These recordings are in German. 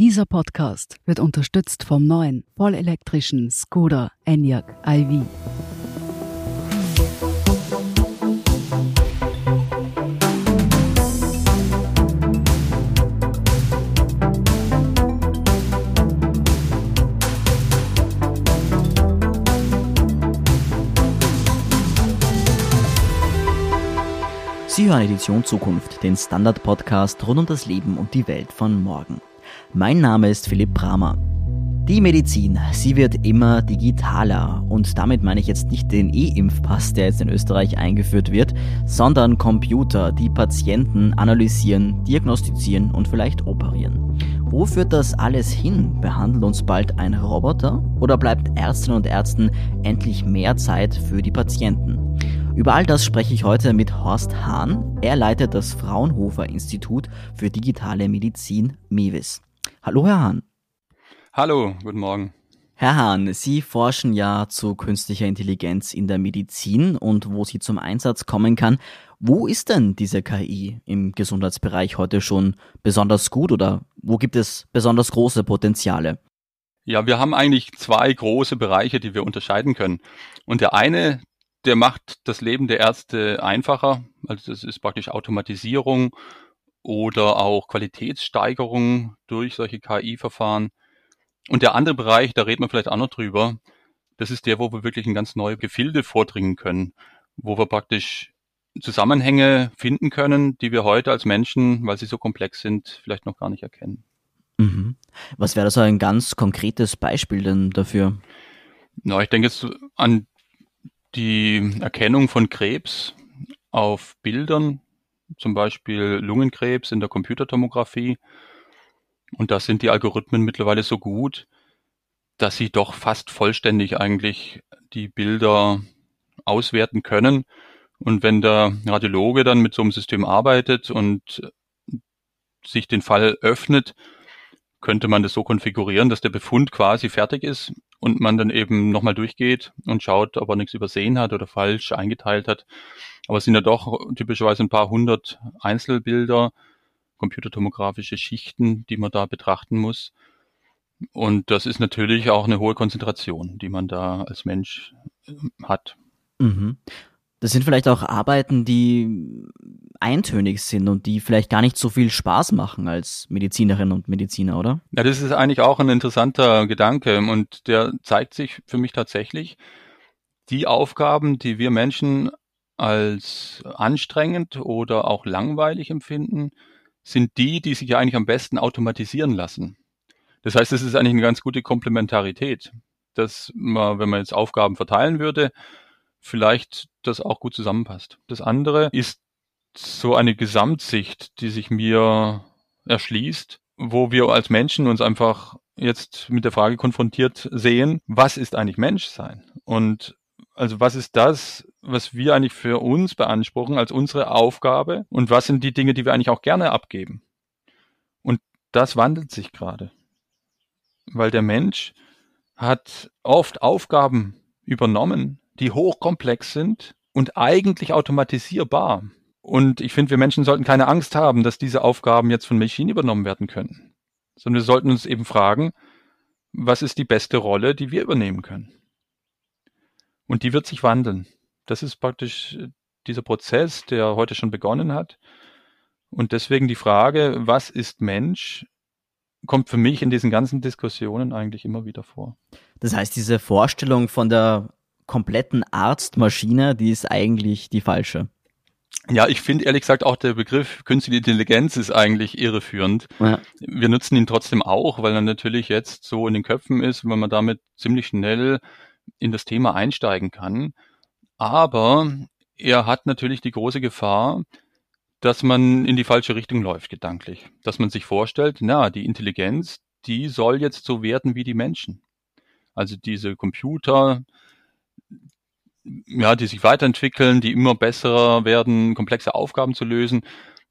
Dieser Podcast wird unterstützt vom neuen vollelektrischen Skoda Enyaq iV. Sie hören Edition Zukunft, den Standard-Podcast rund um das Leben und die Welt von morgen. Mein Name ist Philipp Bramer. Die Medizin, sie wird immer digitaler und damit meine ich jetzt nicht den E-Impfpass, der jetzt in Österreich eingeführt wird, sondern Computer, die Patienten analysieren, diagnostizieren und vielleicht operieren. Wo führt das alles hin? Behandelt uns bald ein Roboter oder bleibt Ärztinnen und Ärzten endlich mehr Zeit für die Patienten? Über all das spreche ich heute mit Horst Hahn. Er leitet das Fraunhofer Institut für digitale Medizin MEWIS. Hallo, Herr Hahn. Hallo, guten Morgen. Herr Hahn, Sie forschen ja zu künstlicher Intelligenz in der Medizin und wo sie zum Einsatz kommen kann. Wo ist denn diese KI im Gesundheitsbereich heute schon besonders gut oder wo gibt es besonders große Potenziale? Ja, wir haben eigentlich zwei große Bereiche, die wir unterscheiden können. Und der eine, der macht das Leben der Ärzte einfacher. Also das ist praktisch Automatisierung oder auch Qualitätssteigerung durch solche KI-Verfahren. Und der andere Bereich, da reden wir vielleicht auch noch drüber, das ist der, wo wir wirklich in ganz neue Gefilde vordringen können, wo wir praktisch Zusammenhänge finden können, die wir heute als Menschen, weil sie so komplex sind, vielleicht noch gar nicht erkennen. Mhm. Was wäre so ein ganz konkretes Beispiel denn dafür? Na, ich denke jetzt an die Erkennung von Krebs auf Bildern, zum Beispiel Lungenkrebs in der Computertomographie. Und da sind die Algorithmen mittlerweile so gut, dass sie doch fast vollständig eigentlich die Bilder auswerten können. Und wenn der Radiologe dann mit so einem System arbeitet und sich den Fall öffnet, könnte man das so konfigurieren, dass der Befund quasi fertig ist und man dann eben nochmal durchgeht und schaut, ob er nichts übersehen hat oder falsch eingeteilt hat. Aber es sind ja doch typischerweise ein paar hundert Einzelbilder, computertomografische Schichten, die man da betrachten muss. Und das ist natürlich auch eine hohe Konzentration, die man da als Mensch hat. Mhm. Das sind vielleicht auch Arbeiten, die eintönig sind und die vielleicht gar nicht so viel Spaß machen als Medizinerinnen und Mediziner, oder? Ja, das ist eigentlich auch ein interessanter Gedanke und der zeigt sich für mich tatsächlich. Die Aufgaben, die wir Menschen als anstrengend oder auch langweilig empfinden, sind die, die sich eigentlich am besten automatisieren lassen. Das heißt, es ist eigentlich eine ganz gute Komplementarität, dass man, wenn man jetzt Aufgaben verteilen würde, vielleicht das auch gut zusammenpasst. Das andere ist so eine Gesamtsicht, die sich mir erschließt, wo wir als Menschen uns einfach jetzt mit der Frage konfrontiert sehen, was ist eigentlich Menschsein? Und also was ist das, was wir eigentlich für uns beanspruchen als unsere Aufgabe und was sind die Dinge, die wir eigentlich auch gerne abgeben? Und das wandelt sich gerade, weil der Mensch hat oft Aufgaben übernommen, die hochkomplex sind und eigentlich automatisierbar. Und ich finde, wir Menschen sollten keine Angst haben, dass diese Aufgaben jetzt von Maschinen übernommen werden können, sondern wir sollten uns eben fragen, was ist die beste Rolle, die wir übernehmen können? Und die wird sich wandeln. Das ist praktisch äh, dieser Prozess, der heute schon begonnen hat. Und deswegen die Frage, was ist Mensch, kommt für mich in diesen ganzen Diskussionen eigentlich immer wieder vor. Das heißt, diese Vorstellung von der kompletten Arztmaschine, die ist eigentlich die falsche. Ja, ich finde ehrlich gesagt auch der Begriff künstliche Intelligenz ist eigentlich irreführend. Ja. Wir nutzen ihn trotzdem auch, weil er natürlich jetzt so in den Köpfen ist, weil man damit ziemlich schnell in das Thema einsteigen kann. Aber er hat natürlich die große Gefahr, dass man in die falsche Richtung läuft, gedanklich. Dass man sich vorstellt, na, die Intelligenz, die soll jetzt so werden wie die Menschen. Also diese Computer, ja, die sich weiterentwickeln, die immer besser werden, komplexe Aufgaben zu lösen,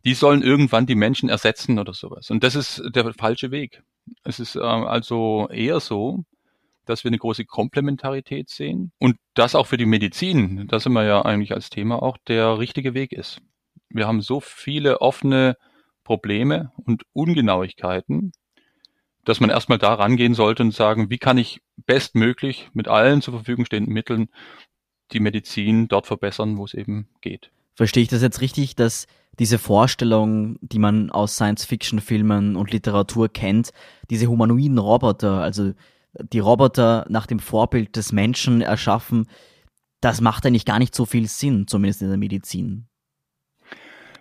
die sollen irgendwann die Menschen ersetzen oder sowas. Und das ist der falsche Weg. Es ist äh, also eher so, dass wir eine große Komplementarität sehen und das auch für die Medizin, das wir ja eigentlich als Thema auch, der richtige Weg ist. Wir haben so viele offene Probleme und Ungenauigkeiten, dass man erstmal da rangehen sollte und sagen, wie kann ich bestmöglich mit allen zur Verfügung stehenden Mitteln die Medizin dort verbessern, wo es eben geht. Verstehe ich das jetzt richtig, dass diese Vorstellung, die man aus Science-Fiction-Filmen und Literatur kennt, diese humanoiden Roboter, also die Roboter nach dem Vorbild des Menschen erschaffen, das macht eigentlich gar nicht so viel Sinn, zumindest in der Medizin.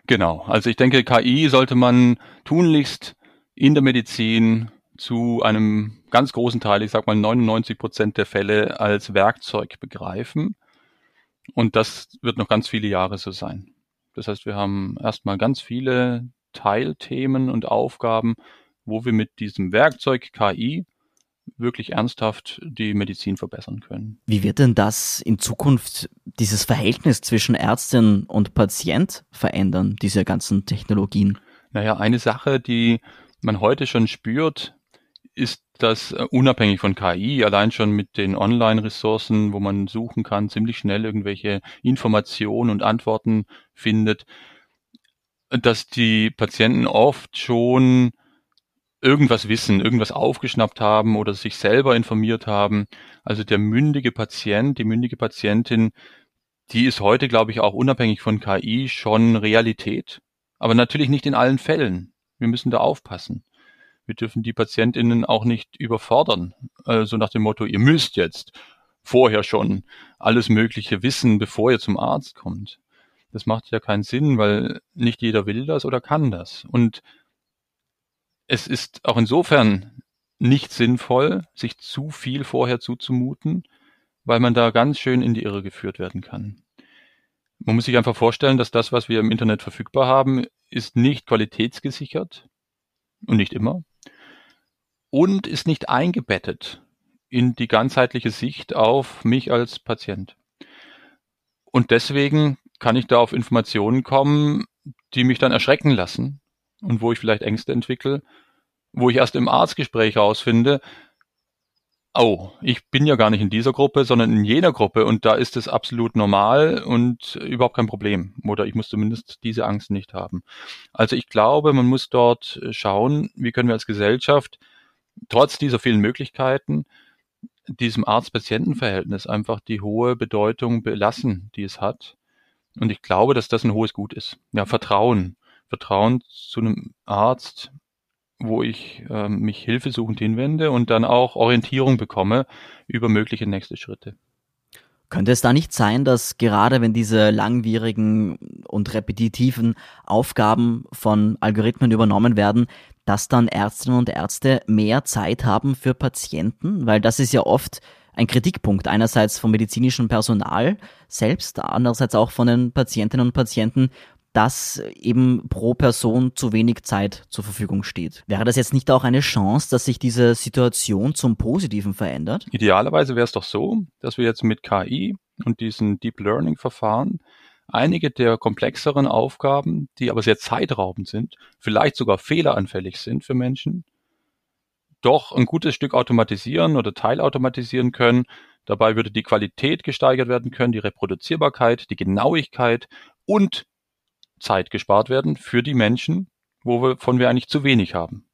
Genau, also ich denke, KI sollte man tunlichst in der Medizin zu einem ganz großen Teil, ich sag mal 99 Prozent der Fälle als Werkzeug begreifen. Und das wird noch ganz viele Jahre so sein. Das heißt, wir haben erstmal ganz viele Teilthemen und Aufgaben, wo wir mit diesem Werkzeug KI wirklich ernsthaft die Medizin verbessern können. Wie wird denn das in Zukunft dieses Verhältnis zwischen Ärztin und Patient verändern, diese ganzen Technologien? Naja, eine Sache, die man heute schon spürt, ist das äh, unabhängig von KI, allein schon mit den Online-Ressourcen, wo man suchen kann, ziemlich schnell irgendwelche Informationen und Antworten findet, dass die Patienten oft schon irgendwas wissen, irgendwas aufgeschnappt haben oder sich selber informiert haben. Also der mündige Patient, die mündige Patientin, die ist heute, glaube ich, auch unabhängig von KI schon Realität. Aber natürlich nicht in allen Fällen. Wir müssen da aufpassen. Wir dürfen die Patientinnen auch nicht überfordern. Also nach dem Motto, ihr müsst jetzt vorher schon alles Mögliche wissen, bevor ihr zum Arzt kommt. Das macht ja keinen Sinn, weil nicht jeder will das oder kann das. Und es ist auch insofern nicht sinnvoll, sich zu viel vorher zuzumuten, weil man da ganz schön in die Irre geführt werden kann. Man muss sich einfach vorstellen, dass das, was wir im Internet verfügbar haben, ist nicht qualitätsgesichert und nicht immer und ist nicht eingebettet in die ganzheitliche Sicht auf mich als Patient. Und deswegen kann ich da auf Informationen kommen, die mich dann erschrecken lassen und wo ich vielleicht Ängste entwickle, wo ich erst im Arztgespräch rausfinde, oh, ich bin ja gar nicht in dieser Gruppe, sondern in jener Gruppe und da ist es absolut normal und überhaupt kein Problem. Oder ich muss zumindest diese Angst nicht haben. Also ich glaube, man muss dort schauen, wie können wir als Gesellschaft trotz dieser vielen Möglichkeiten diesem Arzt-Patienten-Verhältnis einfach die hohe Bedeutung belassen, die es hat. Und ich glaube, dass das ein hohes Gut ist. Ja, Vertrauen. Vertrauen zu einem Arzt, wo ich äh, mich hilfesuchend hinwende und dann auch Orientierung bekomme über mögliche nächste Schritte. Könnte es da nicht sein, dass gerade wenn diese langwierigen und repetitiven Aufgaben von Algorithmen übernommen werden, dass dann Ärztinnen und Ärzte mehr Zeit haben für Patienten? Weil das ist ja oft ein Kritikpunkt einerseits vom medizinischen Personal selbst, andererseits auch von den Patientinnen und Patienten, dass eben pro Person zu wenig Zeit zur Verfügung steht. Wäre das jetzt nicht auch eine Chance, dass sich diese Situation zum Positiven verändert? Idealerweise wäre es doch so, dass wir jetzt mit KI und diesen Deep Learning Verfahren einige der komplexeren Aufgaben, die aber sehr zeitraubend sind, vielleicht sogar fehleranfällig sind für Menschen, doch ein gutes Stück automatisieren oder teilautomatisieren können. Dabei würde die Qualität gesteigert werden können, die Reproduzierbarkeit, die Genauigkeit und Zeit gespart werden für die Menschen, wovon wir eigentlich zu wenig haben.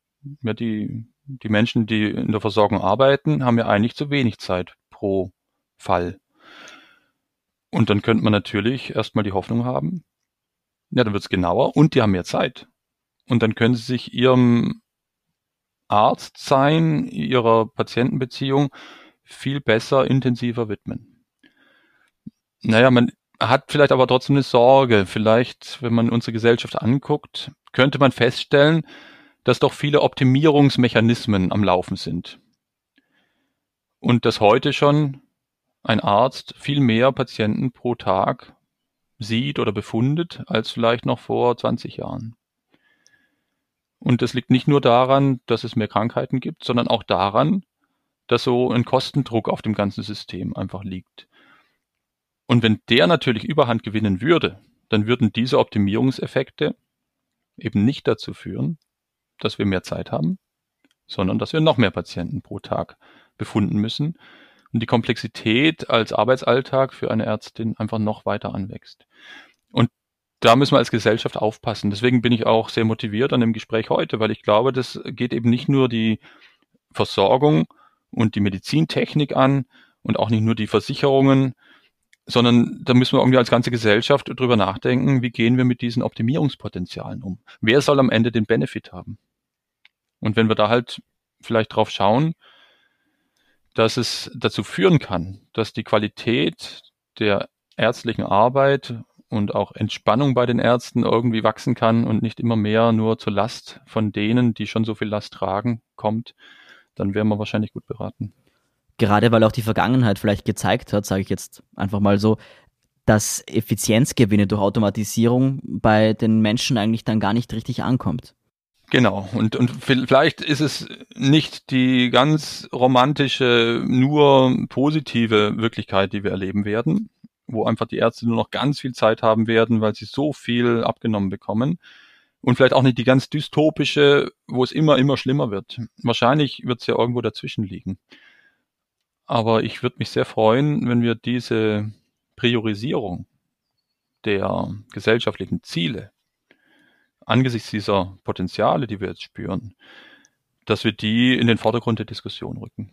Ja, die, die Menschen, die in der Versorgung arbeiten, haben ja eigentlich zu wenig Zeit pro Fall. Und dann könnte man natürlich erstmal die Hoffnung haben, ja, dann wird es genauer und die haben mehr Zeit. Und dann können sie sich ihrem Arzt sein, ihrer Patientenbeziehung viel besser, intensiver widmen. Naja, man hat vielleicht aber trotzdem eine Sorge. Vielleicht, wenn man unsere Gesellschaft anguckt, könnte man feststellen, dass doch viele Optimierungsmechanismen am Laufen sind. Und dass heute schon ein Arzt viel mehr Patienten pro Tag sieht oder befundet als vielleicht noch vor 20 Jahren. Und das liegt nicht nur daran, dass es mehr Krankheiten gibt, sondern auch daran, dass so ein Kostendruck auf dem ganzen System einfach liegt. Und wenn der natürlich Überhand gewinnen würde, dann würden diese Optimierungseffekte eben nicht dazu führen, dass wir mehr Zeit haben, sondern dass wir noch mehr Patienten pro Tag befunden müssen und die Komplexität als Arbeitsalltag für eine Ärztin einfach noch weiter anwächst. Und da müssen wir als Gesellschaft aufpassen. Deswegen bin ich auch sehr motiviert an dem Gespräch heute, weil ich glaube, das geht eben nicht nur die Versorgung und die Medizintechnik an und auch nicht nur die Versicherungen, sondern da müssen wir irgendwie als ganze Gesellschaft drüber nachdenken, wie gehen wir mit diesen Optimierungspotenzialen um? Wer soll am Ende den Benefit haben? Und wenn wir da halt vielleicht drauf schauen, dass es dazu führen kann, dass die Qualität der ärztlichen Arbeit und auch Entspannung bei den Ärzten irgendwie wachsen kann und nicht immer mehr nur zur Last von denen, die schon so viel Last tragen, kommt, dann wären wir wahrscheinlich gut beraten. Gerade weil auch die Vergangenheit vielleicht gezeigt hat, sage ich jetzt einfach mal so, dass Effizienzgewinne durch Automatisierung bei den Menschen eigentlich dann gar nicht richtig ankommt. Genau, und, und vielleicht ist es nicht die ganz romantische, nur positive Wirklichkeit, die wir erleben werden, wo einfach die Ärzte nur noch ganz viel Zeit haben werden, weil sie so viel abgenommen bekommen. Und vielleicht auch nicht die ganz dystopische, wo es immer, immer schlimmer wird. Wahrscheinlich wird es ja irgendwo dazwischen liegen. Aber ich würde mich sehr freuen, wenn wir diese Priorisierung der gesellschaftlichen Ziele angesichts dieser Potenziale, die wir jetzt spüren, dass wir die in den Vordergrund der Diskussion rücken.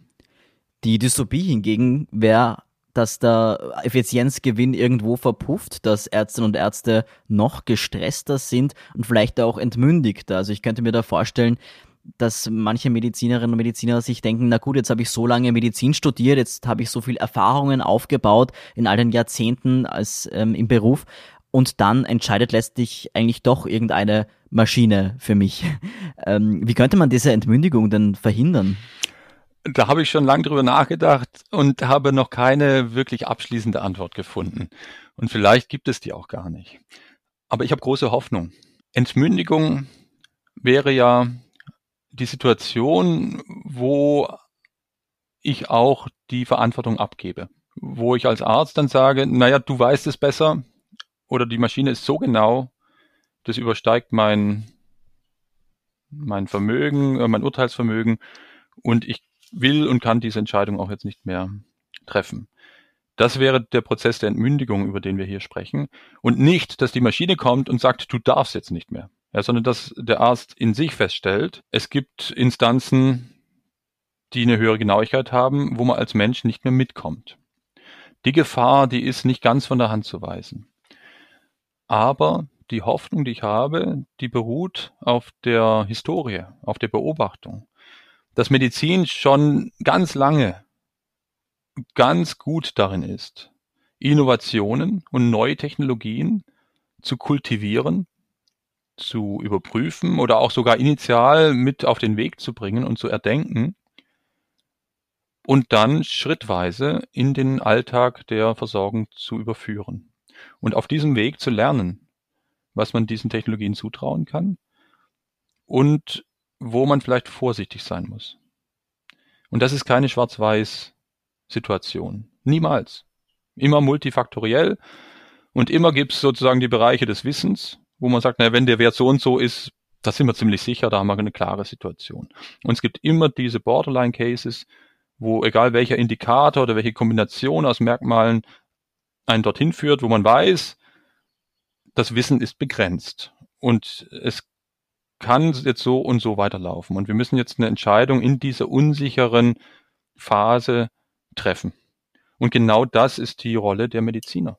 Die Dystopie hingegen wäre, dass der Effizienzgewinn irgendwo verpufft, dass Ärztinnen und Ärzte noch gestresster sind und vielleicht auch entmündigter. Also ich könnte mir da vorstellen, dass manche Medizinerinnen und Mediziner sich denken, na gut, jetzt habe ich so lange Medizin studiert, jetzt habe ich so viel Erfahrungen aufgebaut in all den Jahrzehnten als ähm, im Beruf und dann entscheidet letztlich eigentlich doch irgendeine Maschine für mich. Ähm, wie könnte man diese Entmündigung denn verhindern? Da habe ich schon lange drüber nachgedacht und habe noch keine wirklich abschließende Antwort gefunden. Und vielleicht gibt es die auch gar nicht. Aber ich habe große Hoffnung. Entmündigung wäre ja die Situation, wo ich auch die Verantwortung abgebe. Wo ich als Arzt dann sage, naja, du weißt es besser, oder die Maschine ist so genau, das übersteigt mein, mein Vermögen, äh, mein Urteilsvermögen und ich will und kann diese Entscheidung auch jetzt nicht mehr treffen. Das wäre der Prozess der Entmündigung, über den wir hier sprechen. Und nicht, dass die Maschine kommt und sagt, du darfst jetzt nicht mehr. Ja, sondern dass der Arzt in sich feststellt, es gibt Instanzen, die eine höhere Genauigkeit haben, wo man als Mensch nicht mehr mitkommt. Die Gefahr, die ist nicht ganz von der Hand zu weisen. Aber die Hoffnung, die ich habe, die beruht auf der Historie, auf der Beobachtung, dass Medizin schon ganz lange ganz gut darin ist, Innovationen und neue Technologien zu kultivieren, zu überprüfen oder auch sogar initial mit auf den Weg zu bringen und zu erdenken und dann schrittweise in den Alltag der Versorgung zu überführen und auf diesem Weg zu lernen, was man diesen Technologien zutrauen kann und wo man vielleicht vorsichtig sein muss. Und das ist keine Schwarz-Weiß-Situation. Niemals. Immer multifaktoriell und immer gibt es sozusagen die Bereiche des Wissens, wo man sagt, naja, wenn der Wert so und so ist, da sind wir ziemlich sicher, da haben wir eine klare Situation. Und es gibt immer diese Borderline-Cases, wo egal welcher Indikator oder welche Kombination aus Merkmalen einen dorthin führt, wo man weiß, das Wissen ist begrenzt und es kann jetzt so und so weiterlaufen. Und wir müssen jetzt eine Entscheidung in dieser unsicheren Phase treffen. Und genau das ist die Rolle der Mediziner.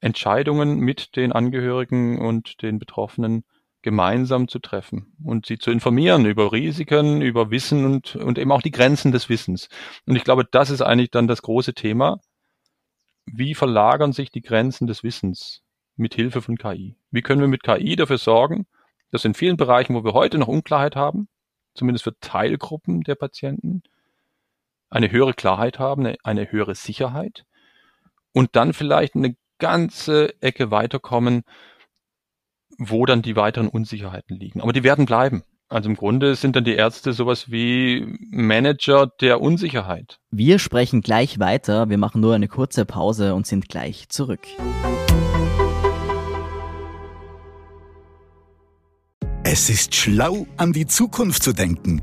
Entscheidungen mit den Angehörigen und den Betroffenen gemeinsam zu treffen und sie zu informieren über Risiken, über Wissen und, und eben auch die Grenzen des Wissens. Und ich glaube, das ist eigentlich dann das große Thema, wie verlagern sich die Grenzen des Wissens mit Hilfe von KI? Wie können wir mit KI dafür sorgen, dass in vielen Bereichen, wo wir heute noch Unklarheit haben, zumindest für Teilgruppen der Patienten, eine höhere Klarheit haben, eine, eine höhere Sicherheit und dann vielleicht eine ganze Ecke weiterkommen, wo dann die weiteren Unsicherheiten liegen. Aber die werden bleiben. Also im Grunde sind dann die Ärzte sowas wie Manager der Unsicherheit. Wir sprechen gleich weiter. Wir machen nur eine kurze Pause und sind gleich zurück. Es ist schlau, an die Zukunft zu denken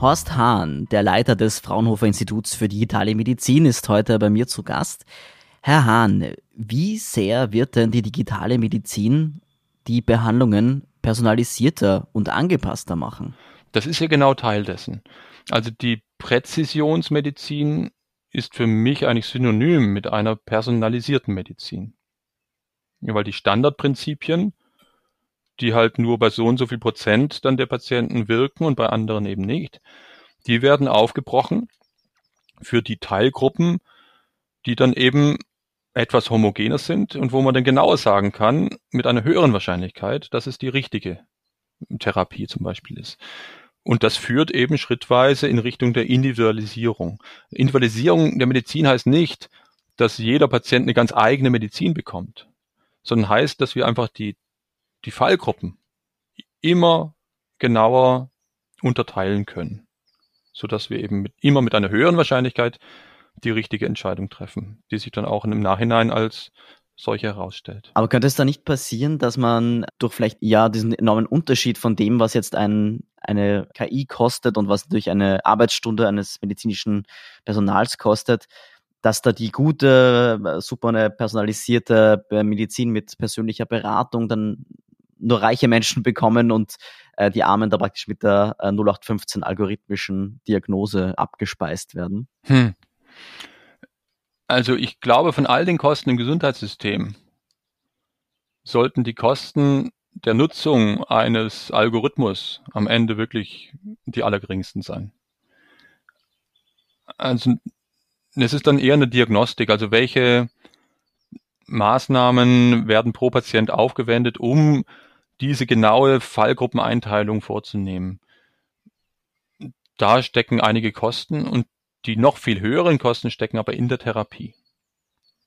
Horst Hahn, der Leiter des Fraunhofer Instituts für digitale Medizin, ist heute bei mir zu Gast. Herr Hahn, wie sehr wird denn die digitale Medizin die Behandlungen personalisierter und angepasster machen? Das ist ja genau Teil dessen. Also die Präzisionsmedizin ist für mich eigentlich synonym mit einer personalisierten Medizin. Weil die Standardprinzipien, die halt nur bei so und so viel Prozent dann der Patienten wirken und bei anderen eben nicht, die werden aufgebrochen für die Teilgruppen, die dann eben etwas homogener sind und wo man dann genauer sagen kann, mit einer höheren Wahrscheinlichkeit, dass es die richtige Therapie zum Beispiel ist. Und das führt eben schrittweise in Richtung der Individualisierung. Individualisierung der Medizin heißt nicht, dass jeder Patient eine ganz eigene Medizin bekommt, sondern heißt, dass wir einfach die, die Fallgruppen immer genauer unterteilen können, so dass wir eben mit, immer mit einer höheren Wahrscheinlichkeit die richtige Entscheidung treffen, die sich dann auch im Nachhinein als solche herausstellt. Aber könnte es da nicht passieren, dass man durch vielleicht ja diesen enormen Unterschied von dem, was jetzt ein, eine KI kostet und was natürlich eine Arbeitsstunde eines medizinischen Personals kostet, dass da die gute, super personalisierte Medizin mit persönlicher Beratung dann nur reiche Menschen bekommen und äh, die Armen da praktisch mit der äh, 0815 algorithmischen Diagnose abgespeist werden? Hm. Also ich glaube, von all den Kosten im Gesundheitssystem sollten die Kosten der Nutzung eines Algorithmus am Ende wirklich die allergeringsten sein. Also es ist dann eher eine Diagnostik, also welche Maßnahmen werden pro Patient aufgewendet, um diese genaue Fallgruppeneinteilung vorzunehmen. Da stecken einige Kosten und die noch viel höheren Kosten stecken aber in der Therapie.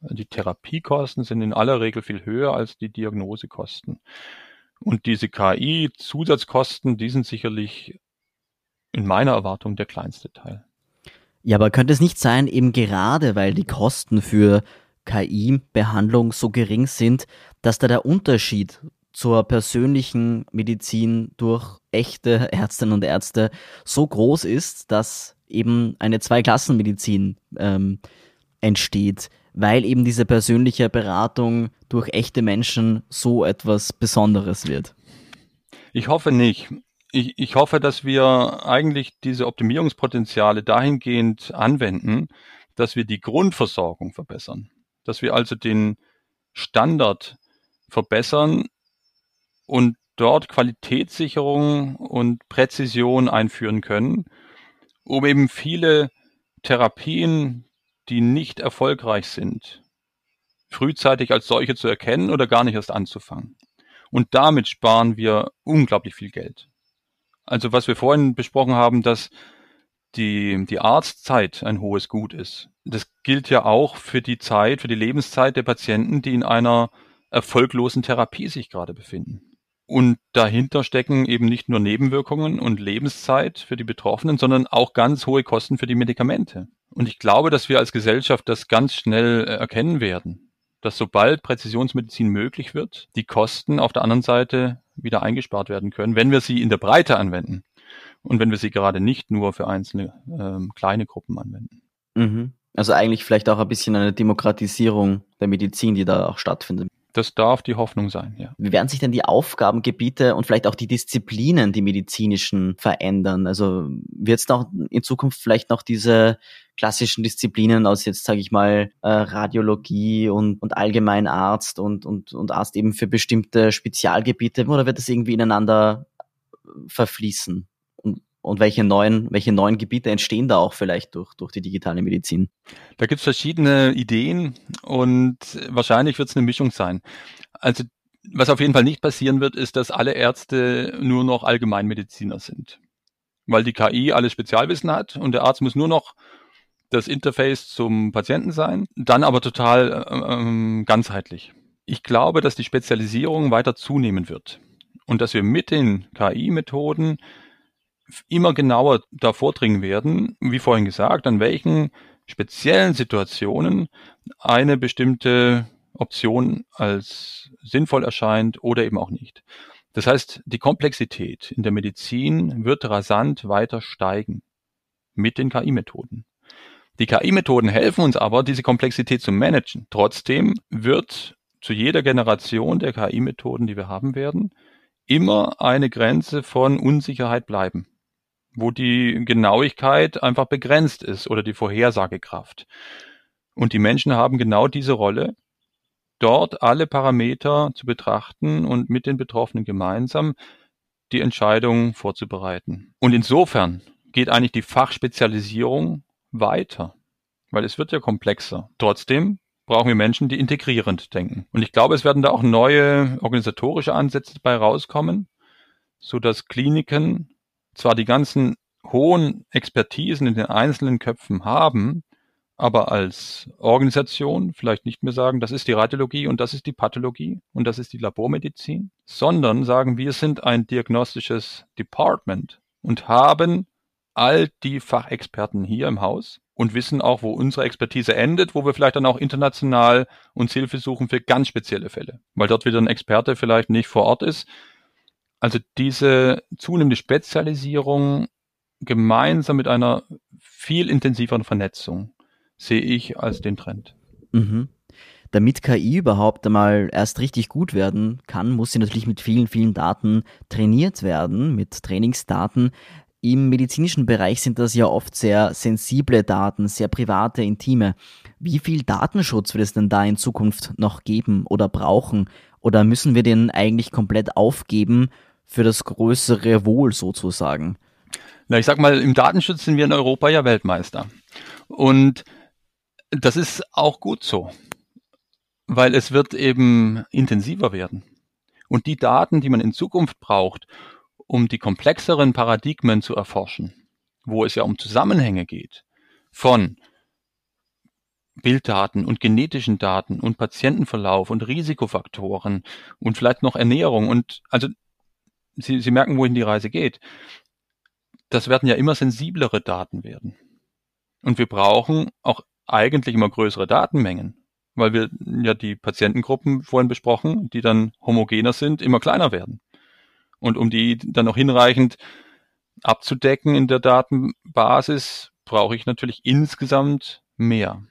Die Therapiekosten sind in aller Regel viel höher als die Diagnosekosten. Und diese KI-Zusatzkosten, die sind sicherlich in meiner Erwartung der kleinste Teil. Ja, aber könnte es nicht sein, eben gerade weil die Kosten für KI-Behandlung so gering sind, dass da der Unterschied zur persönlichen Medizin durch echte Ärztinnen und Ärzte so groß ist, dass eben eine Zweiklassenmedizin ähm, entsteht, weil eben diese persönliche Beratung durch echte Menschen so etwas Besonderes wird. Ich hoffe nicht. Ich, ich hoffe, dass wir eigentlich diese Optimierungspotenziale dahingehend anwenden, dass wir die Grundversorgung verbessern. Dass wir also den Standard verbessern und dort Qualitätssicherung und Präzision einführen können, um eben viele Therapien, die nicht erfolgreich sind, frühzeitig als solche zu erkennen oder gar nicht erst anzufangen. Und damit sparen wir unglaublich viel Geld. Also was wir vorhin besprochen haben, dass die, die Arztzeit ein hohes Gut ist. Das gilt ja auch für die Zeit, für die Lebenszeit der Patienten, die in einer erfolglosen Therapie sich gerade befinden. Und dahinter stecken eben nicht nur Nebenwirkungen und Lebenszeit für die Betroffenen, sondern auch ganz hohe Kosten für die Medikamente. Und ich glaube, dass wir als Gesellschaft das ganz schnell äh, erkennen werden, dass sobald Präzisionsmedizin möglich wird, die Kosten auf der anderen Seite wieder eingespart werden können, wenn wir sie in der Breite anwenden und wenn wir sie gerade nicht nur für einzelne ähm, kleine Gruppen anwenden. Mhm. Also eigentlich vielleicht auch ein bisschen eine Demokratisierung der Medizin, die da auch stattfindet. Das darf die Hoffnung sein, ja. Wie werden sich denn die Aufgabengebiete und vielleicht auch die Disziplinen, die medizinischen, verändern? Also wird es noch in Zukunft vielleicht noch diese klassischen Disziplinen aus jetzt, sage ich mal, äh, Radiologie und, und Allgemeinarzt und, und, und Arzt eben für bestimmte Spezialgebiete oder wird das irgendwie ineinander verfließen? Und welche neuen, welche neuen Gebiete entstehen da auch vielleicht durch, durch die digitale Medizin? Da gibt es verschiedene Ideen und wahrscheinlich wird es eine Mischung sein. Also was auf jeden Fall nicht passieren wird, ist, dass alle Ärzte nur noch Allgemeinmediziner sind. Weil die KI alle Spezialwissen hat und der Arzt muss nur noch das Interface zum Patienten sein, dann aber total ähm, ganzheitlich. Ich glaube, dass die Spezialisierung weiter zunehmen wird und dass wir mit den KI-Methoden immer genauer da vordringen werden, wie vorhin gesagt, an welchen speziellen Situationen eine bestimmte Option als sinnvoll erscheint oder eben auch nicht. Das heißt, die Komplexität in der Medizin wird rasant weiter steigen mit den KI-Methoden. Die KI-Methoden helfen uns aber, diese Komplexität zu managen. Trotzdem wird zu jeder Generation der KI-Methoden, die wir haben werden, immer eine Grenze von Unsicherheit bleiben, wo die Genauigkeit einfach begrenzt ist oder die Vorhersagekraft. Und die Menschen haben genau diese Rolle, dort alle Parameter zu betrachten und mit den Betroffenen gemeinsam die Entscheidung vorzubereiten. Und insofern geht eigentlich die Fachspezialisierung weiter, weil es wird ja komplexer. Trotzdem brauchen wir Menschen, die integrierend denken. Und ich glaube, es werden da auch neue organisatorische Ansätze dabei rauskommen, so dass Kliniken zwar die ganzen hohen Expertisen in den einzelnen Köpfen haben, aber als Organisation vielleicht nicht mehr sagen, das ist die Radiologie und das ist die Pathologie und das ist die Labormedizin, sondern sagen, wir sind ein diagnostisches Department und haben all die Fachexperten hier im Haus und wissen auch, wo unsere Expertise endet, wo wir vielleicht dann auch international uns Hilfe suchen für ganz spezielle Fälle, weil dort wieder ein Experte vielleicht nicht vor Ort ist. Also diese zunehmende Spezialisierung gemeinsam mit einer viel intensiveren Vernetzung sehe ich als den Trend. Mhm. Damit KI überhaupt einmal erst richtig gut werden kann, muss sie natürlich mit vielen, vielen Daten trainiert werden, mit Trainingsdaten. Im medizinischen Bereich sind das ja oft sehr sensible Daten, sehr private, intime. Wie viel Datenschutz wird es denn da in Zukunft noch geben oder brauchen? Oder müssen wir den eigentlich komplett aufgeben für das größere Wohl sozusagen? Na, ich sag mal, im Datenschutz sind wir in Europa ja Weltmeister. Und das ist auch gut so, weil es wird eben intensiver werden. Und die Daten, die man in Zukunft braucht, um die komplexeren Paradigmen zu erforschen, wo es ja um Zusammenhänge geht von Bilddaten und genetischen Daten und Patientenverlauf und Risikofaktoren und vielleicht noch Ernährung und also Sie, Sie merken, wohin die Reise geht. Das werden ja immer sensiblere Daten werden. Und wir brauchen auch eigentlich immer größere Datenmengen, weil wir ja die Patientengruppen vorhin besprochen, die dann homogener sind, immer kleiner werden. Und um die dann noch hinreichend abzudecken in der Datenbasis, brauche ich natürlich insgesamt mehr.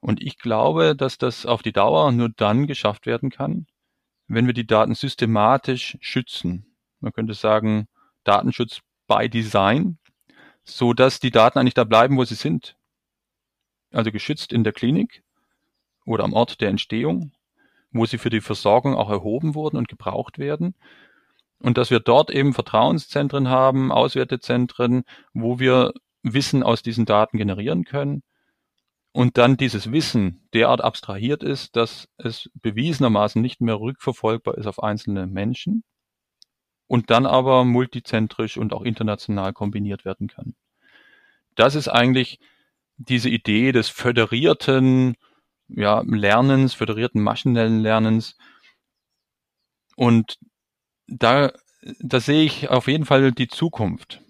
Und ich glaube, dass das auf die Dauer nur dann geschafft werden kann, wenn wir die Daten systematisch schützen. Man könnte sagen, Datenschutz by Design, so dass die Daten eigentlich da bleiben, wo sie sind. Also geschützt in der Klinik oder am Ort der Entstehung, wo sie für die Versorgung auch erhoben wurden und gebraucht werden und dass wir dort eben Vertrauenszentren haben, Auswertezentren, wo wir Wissen aus diesen Daten generieren können und dann dieses Wissen derart abstrahiert ist, dass es bewiesenermaßen nicht mehr rückverfolgbar ist auf einzelne Menschen und dann aber multizentrisch und auch international kombiniert werden kann. Das ist eigentlich diese Idee des föderierten ja, Lernens, föderierten maschinellen Lernens und da, da sehe ich auf jeden Fall die Zukunft.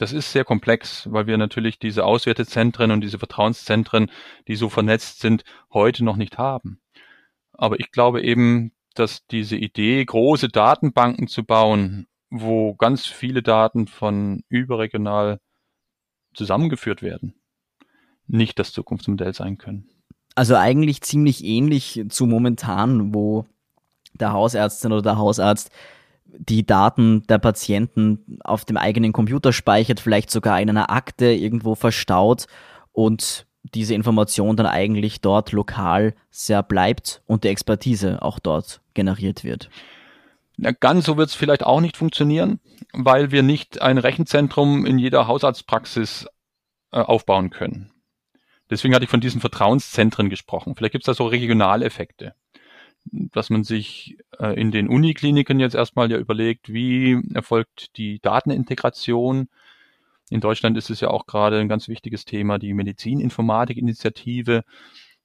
Das ist sehr komplex, weil wir natürlich diese Auswertezentren und diese Vertrauenszentren, die so vernetzt sind, heute noch nicht haben. Aber ich glaube eben, dass diese Idee, große Datenbanken zu bauen, wo ganz viele Daten von überregional zusammengeführt werden, nicht das Zukunftsmodell sein können. Also eigentlich ziemlich ähnlich zu momentan, wo der Hausärztin oder der Hausarzt die Daten der Patienten auf dem eigenen Computer speichert, vielleicht sogar in einer Akte irgendwo verstaut und diese Information dann eigentlich dort lokal sehr bleibt und die Expertise auch dort generiert wird. Na, ganz so wird es vielleicht auch nicht funktionieren, weil wir nicht ein Rechenzentrum in jeder Hausarztpraxis äh, aufbauen können. Deswegen hatte ich von diesen Vertrauenszentren gesprochen. Vielleicht gibt es da so Regionaleffekte dass man sich äh, in den Unikliniken jetzt erstmal ja überlegt, wie erfolgt die Datenintegration. In Deutschland ist es ja auch gerade ein ganz wichtiges Thema, die Medizininformatik-Initiative.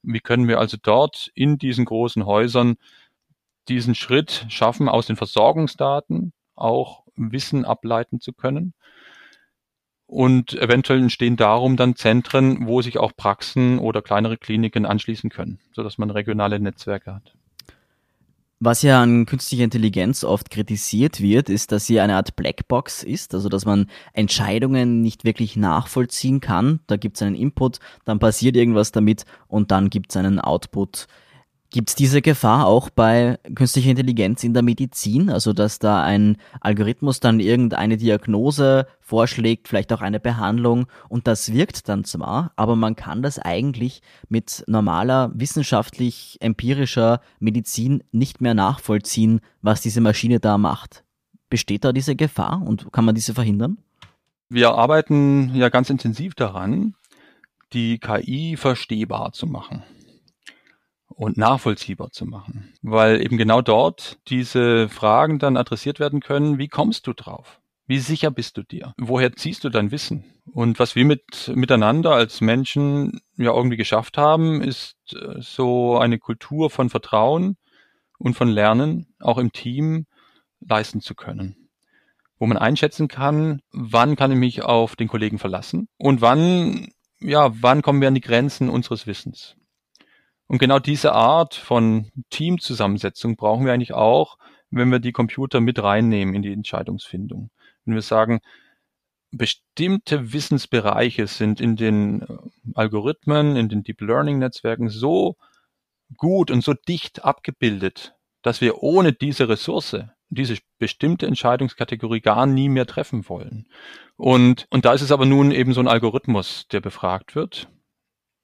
Wie können wir also dort in diesen großen Häusern diesen Schritt schaffen, aus den Versorgungsdaten auch Wissen ableiten zu können? und eventuell entstehen darum dann Zentren, wo sich auch Praxen oder kleinere Kliniken anschließen können, sodass man regionale Netzwerke hat. Was ja an künstlicher Intelligenz oft kritisiert wird, ist, dass sie eine Art Blackbox ist, also dass man Entscheidungen nicht wirklich nachvollziehen kann. Da gibt es einen Input, dann passiert irgendwas damit und dann gibt es einen Output. Gibt es diese Gefahr auch bei künstlicher Intelligenz in der Medizin? Also, dass da ein Algorithmus dann irgendeine Diagnose vorschlägt, vielleicht auch eine Behandlung und das wirkt dann zwar, aber man kann das eigentlich mit normaler wissenschaftlich empirischer Medizin nicht mehr nachvollziehen, was diese Maschine da macht. Besteht da diese Gefahr und kann man diese verhindern? Wir arbeiten ja ganz intensiv daran, die KI verstehbar zu machen und nachvollziehbar zu machen. Weil eben genau dort diese Fragen dann adressiert werden können, wie kommst du drauf? Wie sicher bist du dir? Woher ziehst du dein Wissen? Und was wir mit, miteinander als Menschen ja irgendwie geschafft haben, ist äh, so eine Kultur von Vertrauen und von Lernen, auch im Team, leisten zu können. Wo man einschätzen kann, wann kann ich mich auf den Kollegen verlassen und wann, ja, wann kommen wir an die Grenzen unseres Wissens. Und genau diese Art von Teamzusammensetzung brauchen wir eigentlich auch, wenn wir die Computer mit reinnehmen in die Entscheidungsfindung. Wenn wir sagen, bestimmte Wissensbereiche sind in den äh, Algorithmen, in den Deep Learning Netzwerken so gut und so dicht abgebildet, dass wir ohne diese Ressource, diese bestimmte Entscheidungskategorie gar nie mehr treffen wollen. Und, und da ist es aber nun eben so ein Algorithmus, der befragt wird.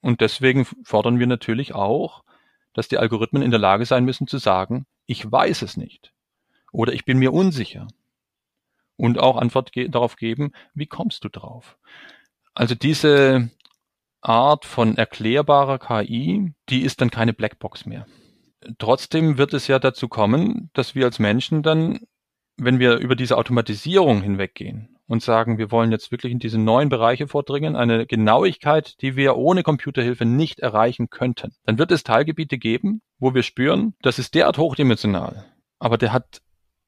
Und deswegen fordern wir natürlich auch, dass die Algorithmen in der Lage sein müssen zu sagen, ich weiß es nicht oder ich bin mir unsicher und auch Antwort ge darauf geben, wie kommst du drauf? Also diese Art von erklärbarer KI, die ist dann keine Blackbox mehr. Trotzdem wird es ja dazu kommen, dass wir als Menschen dann, wenn wir über diese Automatisierung hinweggehen und sagen, wir wollen jetzt wirklich in diese neuen Bereiche vordringen, eine Genauigkeit, die wir ohne Computerhilfe nicht erreichen könnten. Dann wird es Teilgebiete geben, wo wir spüren, das ist derart hochdimensional, aber der hat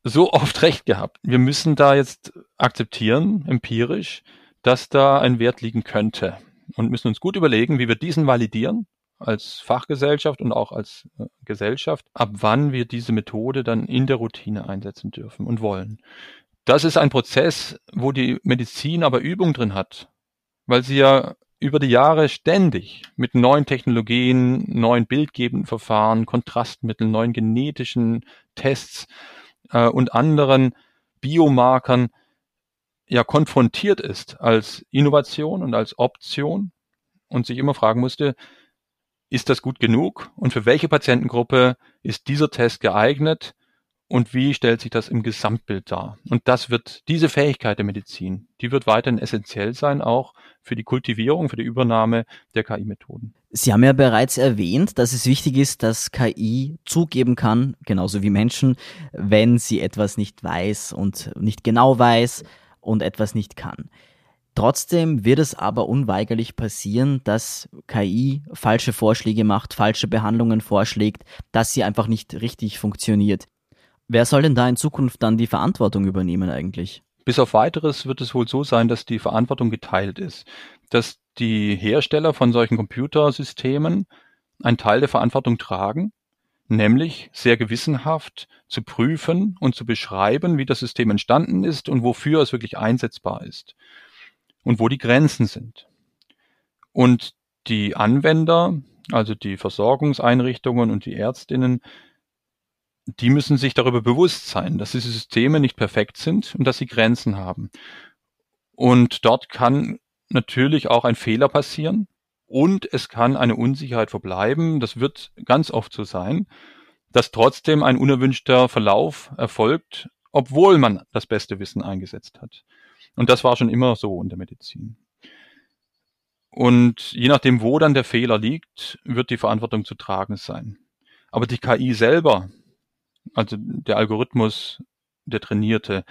so oft recht gehabt. Wir müssen da jetzt akzeptieren, empirisch, dass da ein Wert liegen könnte und müssen uns gut überlegen, wie wir diesen validieren als Fachgesellschaft und auch als äh, Gesellschaft, ab wann wir diese Methode dann in der Routine einsetzen dürfen und wollen. Das ist ein Prozess, wo die Medizin aber Übung drin hat, weil sie ja über die Jahre ständig mit neuen Technologien, neuen bildgebenden Verfahren, Kontrastmitteln, neuen genetischen Tests äh, und anderen Biomarkern ja konfrontiert ist als Innovation und als Option und sich immer fragen musste, ist das gut genug und für welche Patientengruppe ist dieser Test geeignet und wie stellt sich das im Gesamtbild dar? Und das wird, diese Fähigkeit der Medizin, die wird weiterhin essentiell sein, auch für die Kultivierung, für die Übernahme der KI-Methoden. Sie haben ja bereits erwähnt, dass es wichtig ist, dass KI zugeben kann, genauso wie Menschen, wenn sie etwas nicht weiß und nicht genau weiß und etwas nicht kann. Trotzdem wird es aber unweigerlich passieren, dass KI falsche Vorschläge macht, falsche Behandlungen vorschlägt, dass sie einfach nicht richtig funktioniert. Wer soll denn da in Zukunft dann die Verantwortung übernehmen eigentlich? Bis auf weiteres wird es wohl so sein, dass die Verantwortung geteilt ist, dass die Hersteller von solchen Computersystemen einen Teil der Verantwortung tragen, nämlich sehr gewissenhaft zu prüfen und zu beschreiben, wie das System entstanden ist und wofür es wirklich einsetzbar ist und wo die Grenzen sind. Und die Anwender, also die Versorgungseinrichtungen und die Ärztinnen, die müssen sich darüber bewusst sein, dass diese Systeme nicht perfekt sind und dass sie Grenzen haben. Und dort kann natürlich auch ein Fehler passieren und es kann eine Unsicherheit verbleiben. Das wird ganz oft so sein, dass trotzdem ein unerwünschter Verlauf erfolgt, obwohl man das beste Wissen eingesetzt hat. Und das war schon immer so in der Medizin. Und je nachdem, wo dann der Fehler liegt, wird die Verantwortung zu tragen sein. Aber die KI selber also der Algorithmus, der trainierte,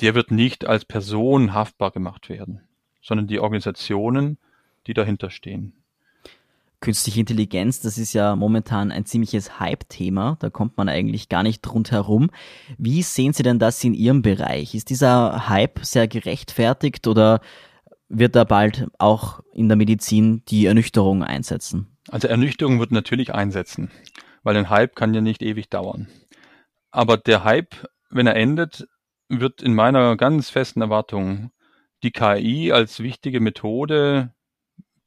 der wird nicht als Person haftbar gemacht werden, sondern die Organisationen, die dahinter stehen. Künstliche Intelligenz, das ist ja momentan ein ziemliches Hype-Thema, da kommt man eigentlich gar nicht rundherum. Wie sehen Sie denn das in Ihrem Bereich? Ist dieser Hype sehr gerechtfertigt oder wird da bald auch in der Medizin die Ernüchterung einsetzen? Also Ernüchterung wird natürlich einsetzen, weil ein Hype kann ja nicht ewig dauern. Aber der Hype, wenn er endet, wird in meiner ganz festen Erwartung die KI als wichtige Methode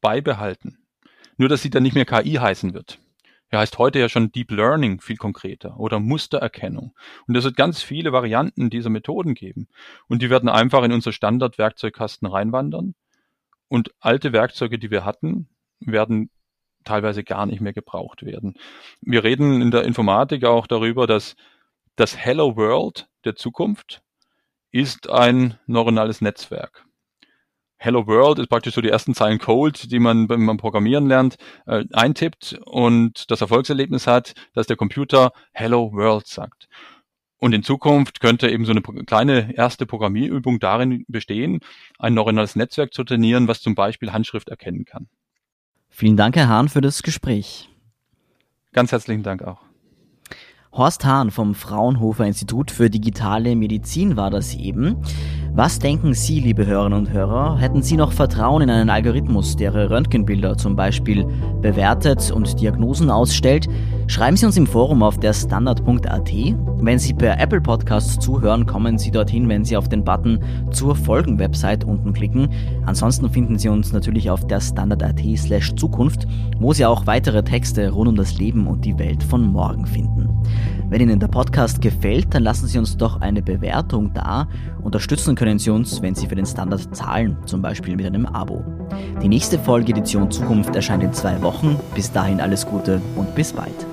beibehalten. Nur, dass sie dann nicht mehr KI heißen wird. Er heißt heute ja schon Deep Learning viel konkreter oder Mustererkennung. Und es wird ganz viele Varianten dieser Methoden geben. Und die werden einfach in unser Standardwerkzeugkasten reinwandern. Und alte Werkzeuge, die wir hatten, werden teilweise gar nicht mehr gebraucht werden. Wir reden in der Informatik auch darüber, dass das Hello World der Zukunft ist ein neuronales Netzwerk. Hello World ist praktisch so die ersten Zeilen Code, die man, wenn man Programmieren lernt, äh, eintippt und das Erfolgserlebnis hat, dass der Computer Hello World sagt. Und in Zukunft könnte eben so eine kleine erste Programmierübung darin bestehen, ein neuronales Netzwerk zu trainieren, was zum Beispiel Handschrift erkennen kann. Vielen Dank, Herr Hahn, für das Gespräch. Ganz herzlichen Dank auch. Horst Hahn vom Fraunhofer Institut für digitale Medizin war das eben. Was denken Sie, liebe Hörerinnen und Hörer? Hätten Sie noch Vertrauen in einen Algorithmus, der Ihre Röntgenbilder zum Beispiel bewertet und Diagnosen ausstellt? Schreiben Sie uns im Forum auf der Standard.at. Wenn Sie per Apple Podcasts zuhören, kommen Sie dorthin, wenn Sie auf den Button zur Folgen-Website unten klicken. Ansonsten finden Sie uns natürlich auf der Standard.at slash Zukunft, wo Sie auch weitere Texte rund um das Leben und die Welt von morgen finden. Wenn Ihnen der Podcast gefällt, dann lassen Sie uns doch eine Bewertung da. Unterstützen können Sie uns, wenn Sie für den Standard zahlen, zum Beispiel mit einem Abo. Die nächste Folge Edition Zukunft erscheint in zwei Wochen. Bis dahin alles Gute und bis bald.